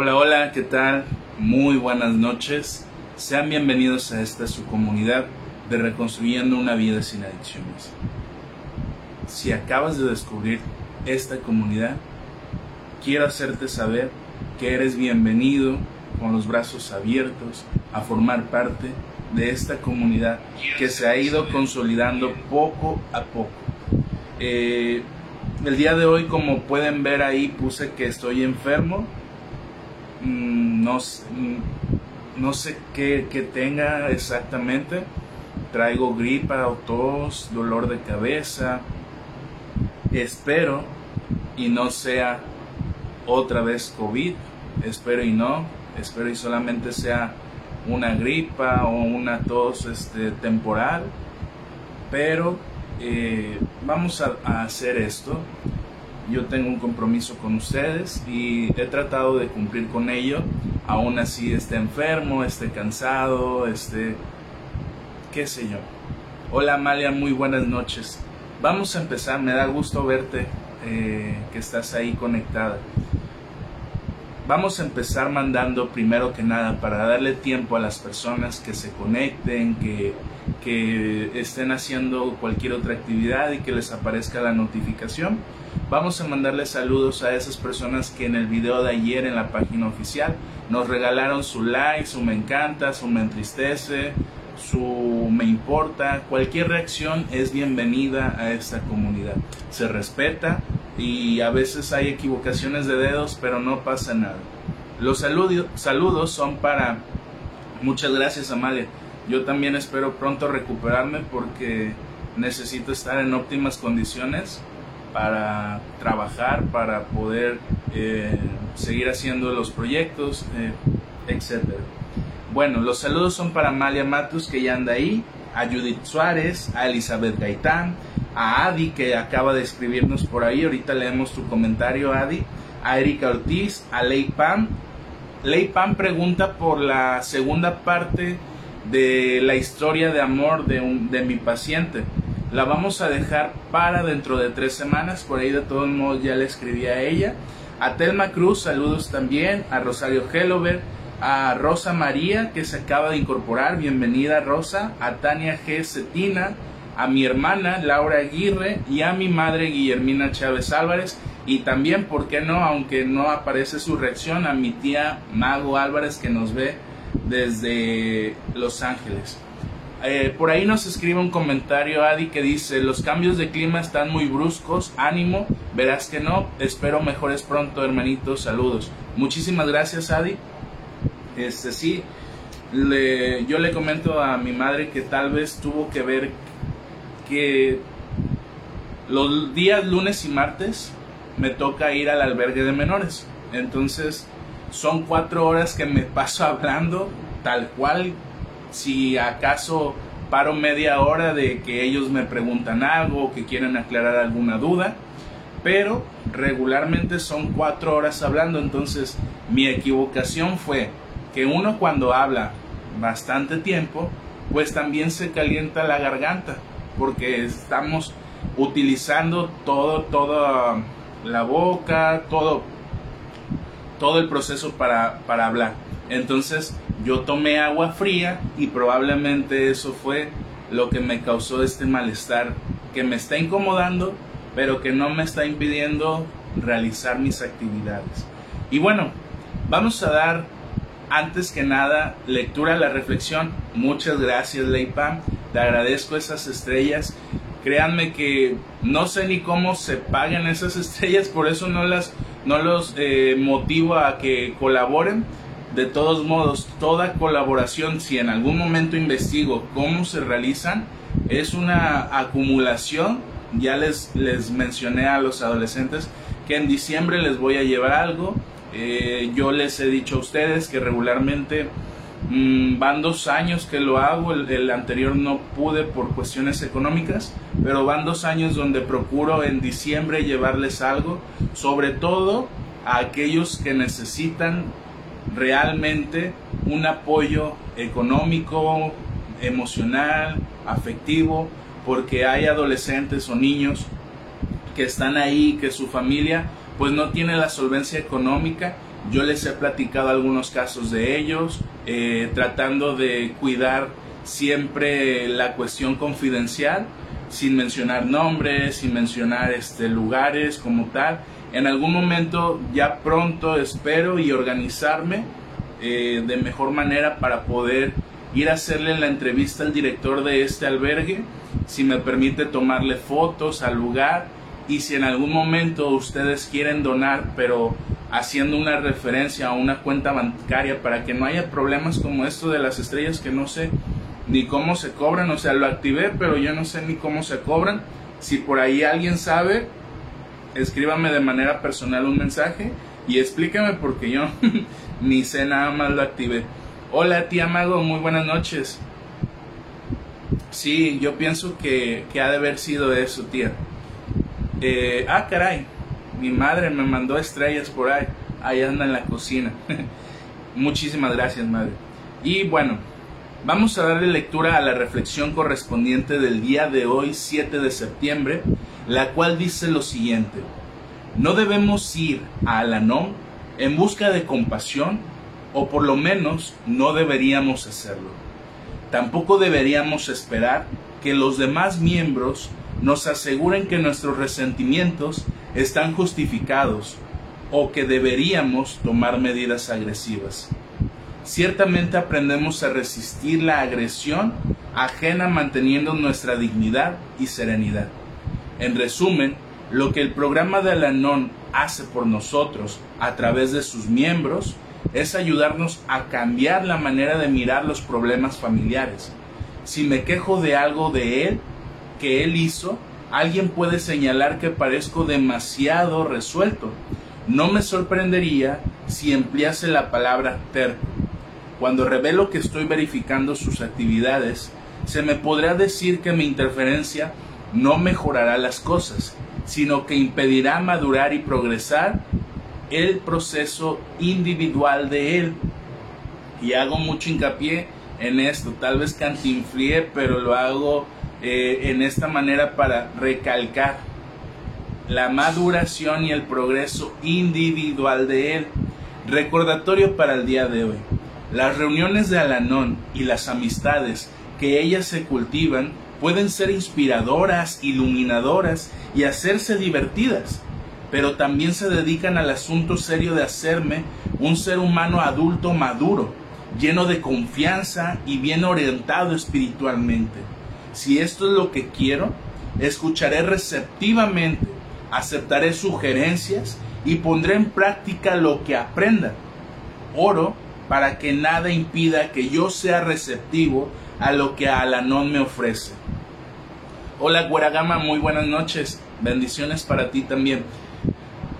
Hola, hola, ¿qué tal? Muy buenas noches. Sean bienvenidos a esta su comunidad de Reconstruyendo una vida sin adicciones. Si acabas de descubrir esta comunidad, quiero hacerte saber que eres bienvenido con los brazos abiertos a formar parte de esta comunidad que se ha ido consolidando poco a poco. Eh, el día de hoy, como pueden ver ahí, puse que estoy enfermo. Mm, no, mm, no sé qué, tenga exactamente. Traigo gripa o tos, dolor de cabeza. Espero y no sea otra vez COVID. Espero y no. Espero y solamente sea una gripa o una tos este, temporal. Pero eh, vamos a, hacer esto. Yo tengo un compromiso con ustedes y he tratado de cumplir con ello. Aún así esté enfermo, esté cansado, esté... qué sé yo. Hola Amalia, muy buenas noches. Vamos a empezar, me da gusto verte, eh, que estás ahí conectada. Vamos a empezar mandando primero que nada para darle tiempo a las personas que se conecten, que que estén haciendo cualquier otra actividad y que les aparezca la notificación. Vamos a mandarle saludos a esas personas que en el video de ayer en la página oficial nos regalaron su like, su me encanta, su me entristece, su me importa. Cualquier reacción es bienvenida a esta comunidad. Se respeta y a veces hay equivocaciones de dedos, pero no pasa nada. Los saludos son para... Muchas gracias, Amalia yo también espero pronto recuperarme porque necesito estar en óptimas condiciones para trabajar, para poder eh, seguir haciendo los proyectos, eh, etc. Bueno, los saludos son para Amalia Matus que ya anda ahí, a Judith Suárez, a Elizabeth Gaitán, a Adi que acaba de escribirnos por ahí, ahorita leemos tu comentario Adi, a Erika Ortiz, a Lei Pam. Lei Pam pregunta por la segunda parte de la historia de amor de, un, de mi paciente. La vamos a dejar para dentro de tres semanas, por ahí de todos modos ya le escribí a ella. A Telma Cruz, saludos también, a Rosario Hellover, a Rosa María, que se acaba de incorporar, bienvenida Rosa, a Tania G. Cetina, a mi hermana Laura Aguirre y a mi madre Guillermina Chávez Álvarez y también, ¿por qué no? Aunque no aparece su reacción, a mi tía Mago Álvarez que nos ve desde Los Ángeles. Eh, por ahí nos escribe un comentario Adi que dice, los cambios de clima están muy bruscos, ánimo, verás que no, espero mejores pronto hermanitos, saludos. Muchísimas gracias Adi. Este sí, yo le comento a mi madre que tal vez tuvo que ver que los días lunes y martes me toca ir al albergue de menores. Entonces son cuatro horas que me paso hablando tal cual. Si acaso paro media hora de que ellos me preguntan algo que quieren aclarar alguna duda, pero regularmente son cuatro horas hablando. Entonces mi equivocación fue que uno cuando habla bastante tiempo, pues también se calienta la garganta, porque estamos utilizando todo, toda la boca, todo todo el proceso para, hablar. Entonces yo tomé agua fría y probablemente eso fue lo que me causó este malestar que me está incomodando, pero que no me está impidiendo realizar mis actividades. Y bueno, vamos a dar antes que nada lectura a la reflexión. Muchas gracias, Leipam. Te agradezco esas estrellas. Créanme que no sé ni cómo se pagan esas estrellas, por eso no las no los eh, motivo a que colaboren. De todos modos, toda colaboración, si en algún momento investigo cómo se realizan, es una acumulación. Ya les, les mencioné a los adolescentes que en diciembre les voy a llevar algo. Eh, yo les he dicho a ustedes que regularmente Mm, van dos años que lo hago, el, anterior no pude por cuestiones económicas, pero van dos años donde procuro en diciembre llevarles algo, sobre todo a aquellos que necesitan realmente un apoyo económico, emocional, afectivo, porque hay adolescentes o niños que están ahí, que su familia pues no tiene la solvencia económica. Yo les he platicado algunos casos de ellos, eh, tratando de cuidar siempre la cuestión confidencial, sin mencionar nombres, sin mencionar este, lugares como tal. En algún momento ya pronto espero y organizarme eh, de mejor manera para poder ir a hacerle la entrevista al director de este albergue, si me permite tomarle fotos al lugar y si en algún momento ustedes quieren donar, pero haciendo una referencia a una cuenta bancaria para que no haya problemas como esto de las estrellas que no sé ni cómo se cobran, o sea, lo activé, pero yo no sé ni cómo se cobran. Si por ahí alguien sabe, escríbame de manera personal un mensaje y explíqueme porque yo ni sé nada más lo activé. Hola tía Mago, muy buenas noches. Sí, yo pienso que, que ha de haber sido eso, tía. Eh, ah, caray, mi madre me mandó estrellas por ahí. Ahí anda en la cocina. Muchísimas gracias, madre. Y bueno, vamos a darle lectura a la reflexión correspondiente del día de hoy, 7 de septiembre, la cual dice lo siguiente. No debemos ir a Alanón en busca de compasión, o por lo menos no deberíamos hacerlo. Tampoco deberíamos esperar que los demás miembros nos aseguren que nuestros resentimientos están justificados o que deberíamos tomar medidas agresivas. Ciertamente aprendemos a resistir la agresión ajena manteniendo nuestra dignidad y serenidad. En resumen, lo que el programa de Alanon hace por nosotros a través de sus miembros es ayudarnos a cambiar la manera de mirar los problemas familiares. Si me quejo de algo de él, que él hizo, alguien puede señalar que parezco demasiado resuelto. No me sorprendería si emplease la palabra terco. Cuando revelo que estoy verificando sus actividades, se me podrá decir que mi interferencia no mejorará las cosas, sino que impedirá madurar y progresar el proceso individual de él. Y hago mucho hincapié en esto, tal vez cantinfríe, pero lo hago eh, en esta manera para recalcar la maduración y el progreso individual de él. Recordatorio para el día de hoy. Las reuniones de Alanón y las amistades que ellas se cultivan pueden ser inspiradoras, iluminadoras y hacerse divertidas, pero también se dedican al asunto serio de hacerme un ser humano adulto maduro, lleno de confianza y bien orientado espiritualmente. Si esto es lo que quiero, escucharé receptivamente, aceptaré sugerencias y pondré en práctica lo que aprenda. Oro para que nada impida que yo sea receptivo a lo que Alanón me ofrece. Hola Guaragama, muy buenas noches. Bendiciones para ti también.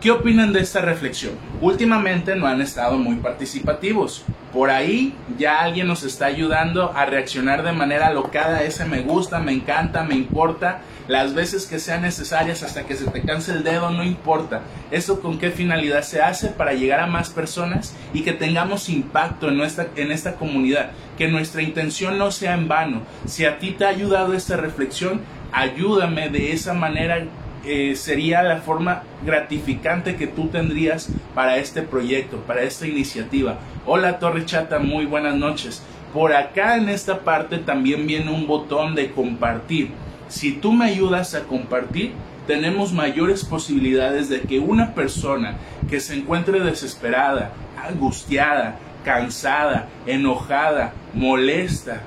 ¿Qué opinan de esta reflexión? Últimamente no han estado muy participativos. Por ahí ya alguien nos está ayudando a reaccionar de manera alocada. Ese me gusta, me encanta, me importa. Las veces que sean necesarias hasta que se te canse el dedo, no importa. ¿Eso con qué finalidad se hace? Para llegar a más personas y que tengamos impacto en, nuestra, en esta comunidad. Que nuestra intención no sea en vano. Si a ti te ha ayudado esta reflexión, ayúdame de esa manera eh, sería la forma gratificante que tú tendrías para este proyecto, para esta iniciativa. Hola Torre Chata, muy buenas noches. Por acá en esta parte también viene un botón de compartir. Si tú me ayudas a compartir, tenemos mayores posibilidades de que una persona que se encuentre desesperada, angustiada, cansada, enojada, molesta,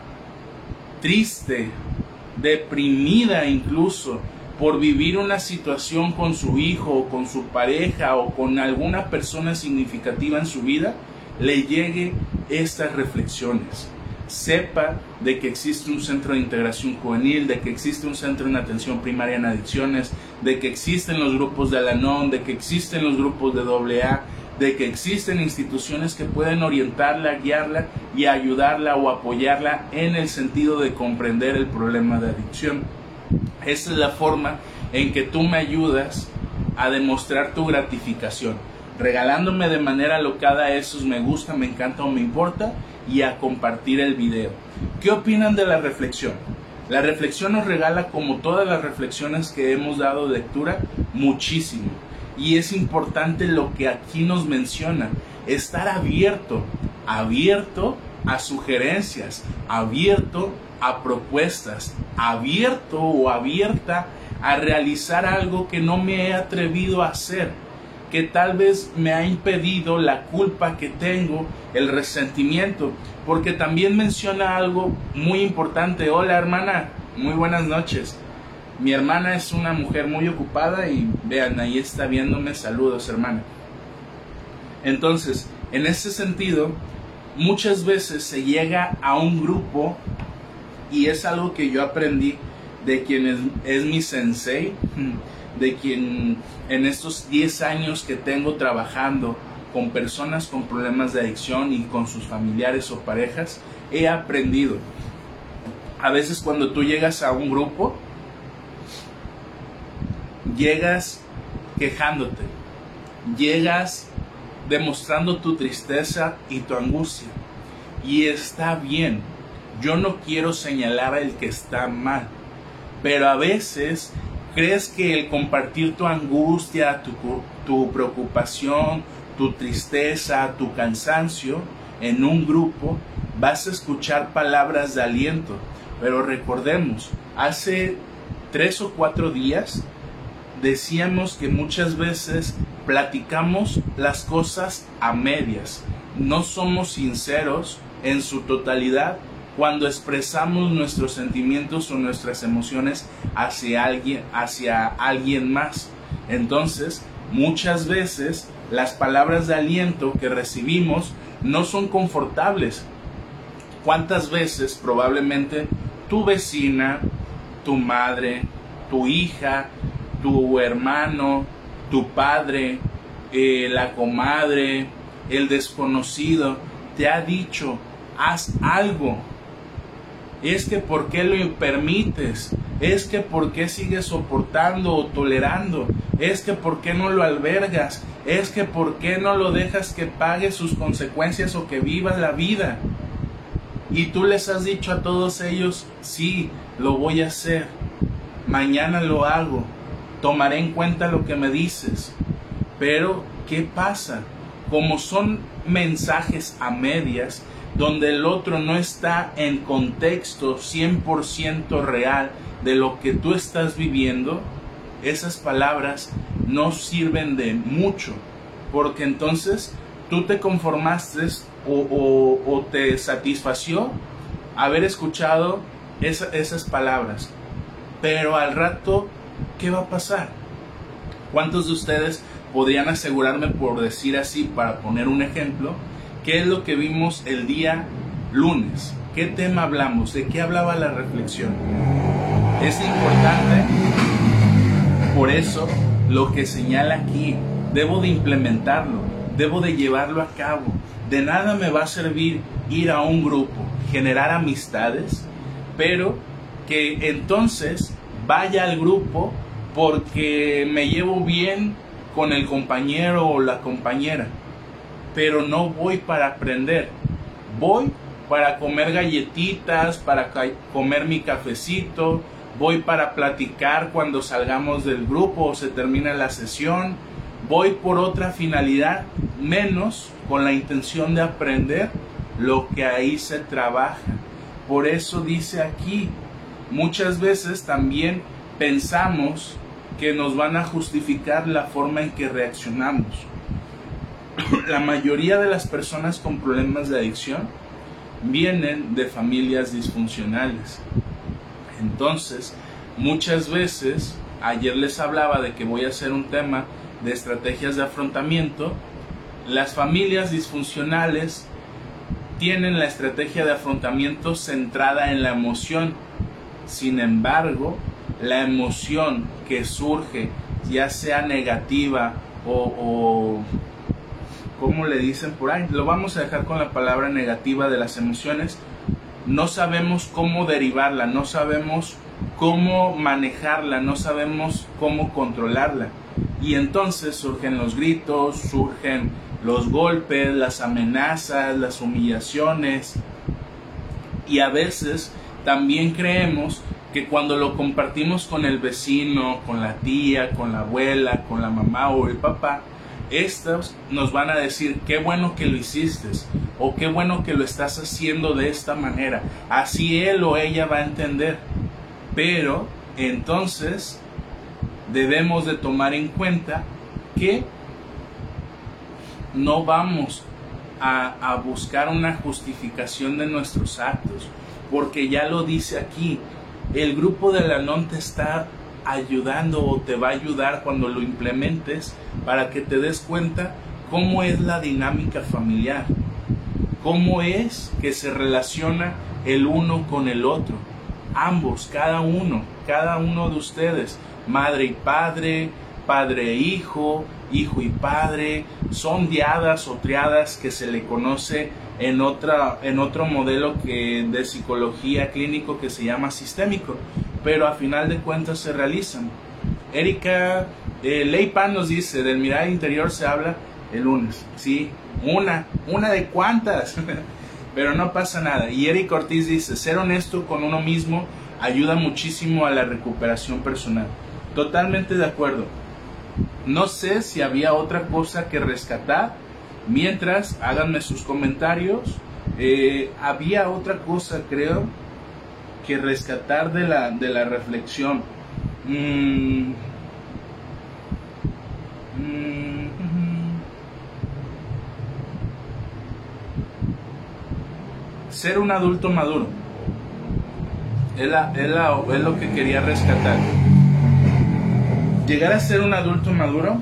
triste, deprimida incluso, por vivir una situación con su hijo o con su pareja o con alguna persona significativa en su vida, le llegue estas reflexiones. Sepa de que existe un centro de integración juvenil, de que existe un centro en atención primaria en adicciones, de que existen los grupos de Alanon, de que existen los grupos de AA, de que existen instituciones que pueden orientarla, guiarla y ayudarla o apoyarla en el sentido de comprender el problema de adicción. Esa es la forma en que tú me ayudas a demostrar tu gratificación, regalándome de manera locada esos me gusta, me encanta o me importa y a compartir el video. ¿Qué opinan de la reflexión? La reflexión nos regala, como todas las reflexiones que hemos dado lectura, muchísimo. Y es importante lo que aquí nos menciona, estar abierto, abierto a sugerencias, abierto a propuestas, abierto o abierta a realizar algo que no me he atrevido a hacer, que tal vez me ha impedido la culpa que tengo, el resentimiento, porque también menciona algo muy importante. Hola hermana, muy buenas noches. Mi hermana es una mujer muy ocupada y vean, ahí está viéndome. Saludos, hermana. Entonces, en ese sentido, muchas veces se llega a un grupo y es algo que yo aprendí de quien es, es mi sensei, de quien en estos 10 años que tengo trabajando con personas con problemas de adicción y con sus familiares o parejas, he aprendido. A veces cuando tú llegas a un grupo, llegas quejándote, llegas demostrando tu tristeza y tu angustia. Y está bien, yo no quiero señalar el que está mal, pero a veces crees que el compartir tu angustia, tu, tu preocupación, tu tristeza, tu cansancio en un grupo, vas a escuchar palabras de aliento. Pero recordemos, hace tres o cuatro días decíamos que muchas veces platicamos las cosas a medias, no somos sinceros en su totalidad cuando expresamos nuestros sentimientos o nuestras emociones hacia alguien, hacia alguien más. Entonces, muchas veces las palabras de aliento que recibimos no son confortables. ¿Cuántas veces probablemente tu vecina, tu madre, tu hija, tu hermano, tu padre, eh, la comadre, el desconocido, te ha dicho, haz algo. Es que por qué lo permites, es que por qué sigues soportando o tolerando, es que por qué no lo albergas, es que por qué no lo dejas que pague sus consecuencias o que viva la vida. Y tú les has dicho a todos ellos, sí, lo voy a hacer, mañana lo hago, tomaré en cuenta lo que me dices. Pero, ¿qué pasa? Como son mensajes a medias, donde el otro no está en contexto 100% real de lo que tú estás viviendo, esas palabras no sirven de mucho, porque entonces tú te conformaste o, te satisfació haber escuchado esas palabras, pero al rato ¿qué va a pasar? ¿Cuántos de ustedes podrían asegurarme, por decir así, para poner un ejemplo, qué es lo que vimos el día lunes? ¿Qué tema hablamos? ¿De qué hablaba la reflexión? Es importante, por eso, lo que señala aquí, debo de implementarlo, debo de llevarlo a cabo. De nada me va a servir ir a un grupo, generar amistades, pero que entonces vaya al grupo porque me llevo bien con el compañero o la compañera, pero no voy para aprender, voy para comer galletitas, para comer mi cafecito, voy para platicar cuando salgamos del grupo o se termina la sesión, voy por otra finalidad, menos con la intención de aprender lo que ahí se trabaja. Por eso dice aquí, muchas veces también pensamos que nos van a justificar la forma en que reaccionamos. La mayoría de las personas con problemas de adicción vienen de familias disfuncionales. Entonces, muchas veces, ayer les hablaba de que voy a hacer un tema de estrategias de afrontamiento, las familias disfuncionales tienen la estrategia de afrontamiento centrada en la emoción. Sin embargo, la emoción que surge, ya sea negativa o, o ¿cómo le dicen por ahí? Lo vamos a dejar con la palabra negativa de las emociones. No sabemos cómo derivarla, no sabemos cómo manejarla, no sabemos cómo controlarla. Y entonces surgen los gritos, surgen los golpes, las amenazas, las humillaciones. Y a veces también creemos que cuando lo compartimos con el vecino, con la tía, con la abuela, con la mamá o el papá, estos nos van a decir qué bueno que lo hiciste o qué bueno que lo estás haciendo de esta manera. Así él o ella va a entender. Pero entonces debemos de tomar en cuenta que no vamos a, a, buscar una justificación de nuestros actos, porque ya lo dice aquí, el grupo de la non te está ayudando o te va a ayudar cuando lo implementes para que te des cuenta cómo es la dinámica familiar, cómo es que se relaciona el uno con el otro, ambos, cada uno, cada uno de ustedes, madre y padre, padre e hijo, hijo y padre, son diadas o triadas que se le conoce en, otra, en otro modelo que, de psicología clínico que se llama sistémico, pero a final de cuentas se realizan. Erika eh, Leipan nos dice, del mirar interior se habla el lunes. Sí, una, una de cuántas, pero no pasa nada. Y Eric Ortiz dice, ser honesto con uno mismo ayuda muchísimo a la recuperación personal. Totalmente de acuerdo. No sé si había otra cosa que rescatar. Mientras, háganme sus comentarios. Eh, había otra cosa, creo, que rescatar de la, de la reflexión. Mm. Mm. Ser un adulto maduro. Es, es lo que quería rescatar llegar a ser un adulto maduro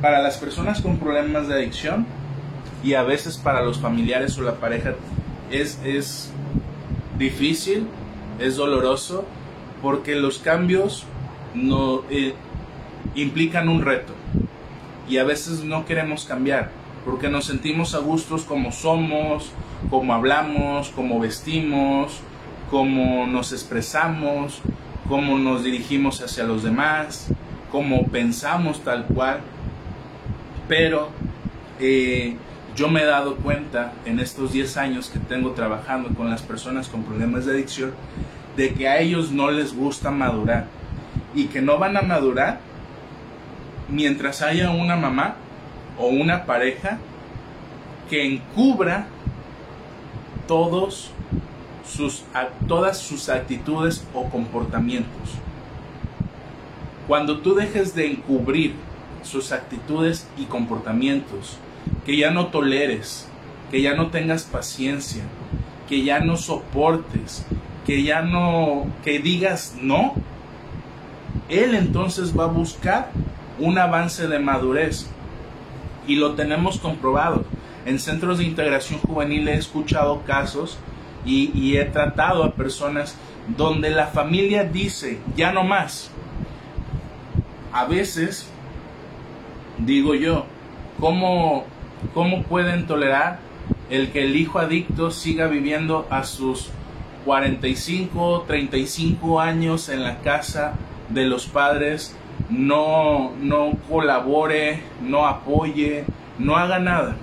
para las personas con problemas de adicción y a veces para los familiares o la pareja es, es difícil, es doloroso, porque los cambios no, eh, implican un reto y a veces no queremos cambiar porque nos sentimos a gustos como somos, como hablamos, como vestimos, como nos expresamos, como nos dirigimos hacia los demás como pensamos tal cual, pero eh, yo me he dado cuenta en estos 10 años que tengo trabajando con las personas con problemas de adicción, de que a ellos no les gusta madurar y que no van a madurar mientras haya una mamá o una pareja que encubra todos sus, todas sus actitudes o comportamientos. Cuando tú dejes de encubrir sus actitudes y comportamientos, que ya no toleres, que ya no tengas paciencia, que ya no soportes, que ya no, que digas no, él entonces va a buscar un avance de madurez. Y lo tenemos comprobado. En centros de integración juvenil he escuchado casos y, y he tratado a personas donde la familia dice, ya no más, a veces, digo yo, ¿cómo, ¿cómo pueden tolerar el que el hijo adicto siga viviendo a sus 45, 35 años en la casa de los padres, no, no colabore, no apoye, no haga nada?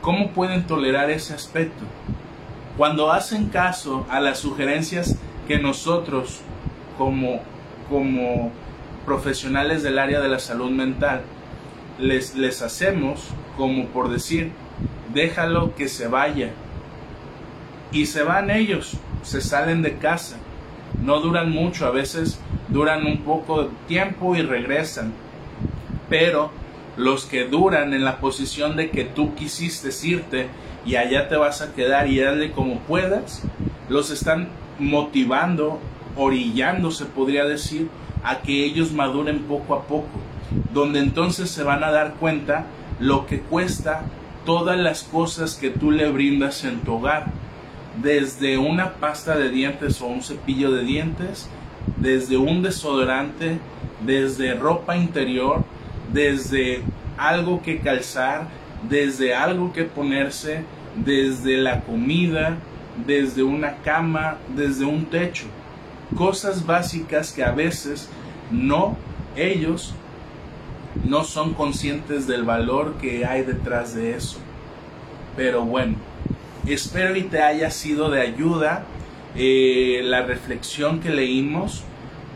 ¿Cómo pueden tolerar ese aspecto? Cuando hacen caso a las sugerencias que nosotros como como profesionales del área de la salud mental, les, les hacemos como por decir, déjalo que se vaya. Y se van ellos, se salen de casa. No duran mucho, a veces duran un poco de tiempo y regresan. Pero los que duran en la posición de que tú quisiste irte y allá te vas a quedar y darle como puedas, los están motivando orillando, se podría decir, a que ellos maduren poco a poco, donde entonces se van a dar cuenta lo que cuesta todas las cosas que tú le brindas en tu hogar, desde una pasta de dientes o un cepillo de dientes, desde un desodorante, desde ropa interior, desde algo que calzar, desde algo que ponerse, desde la comida, desde una cama, desde un techo. Cosas básicas que a veces no, ellos no son conscientes del valor que hay detrás de eso. Pero bueno, espero y te haya sido de ayuda eh, la reflexión que leímos.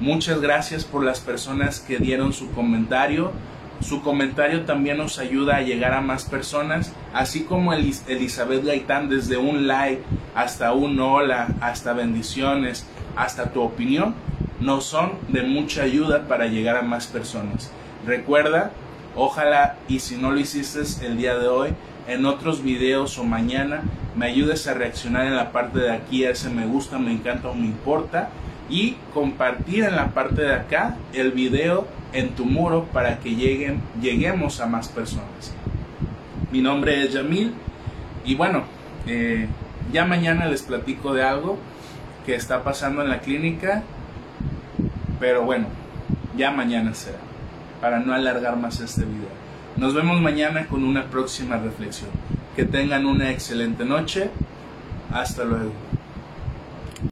Muchas gracias por las personas que dieron su comentario. Su comentario también nos ayuda a llegar a más personas, así como Elizabeth Gaitán desde un like hasta un hola, hasta bendiciones, hasta tu opinión, nos son de mucha ayuda para llegar a más personas. Recuerda, ojalá y si no lo hiciste el día de hoy, en otros videos o mañana me ayudes a reaccionar en la parte de aquí a ese me gusta, me encanta o me importa y compartir en la parte de acá el video en tu muro para que lleguen, lleguemos a más personas. Mi nombre es Yamil y bueno, eh, ya mañana les platico de algo que está pasando en la clínica, pero bueno, ya mañana será, para no alargar más este video. Nos vemos mañana con una próxima reflexión. Que tengan una excelente noche. Hasta luego.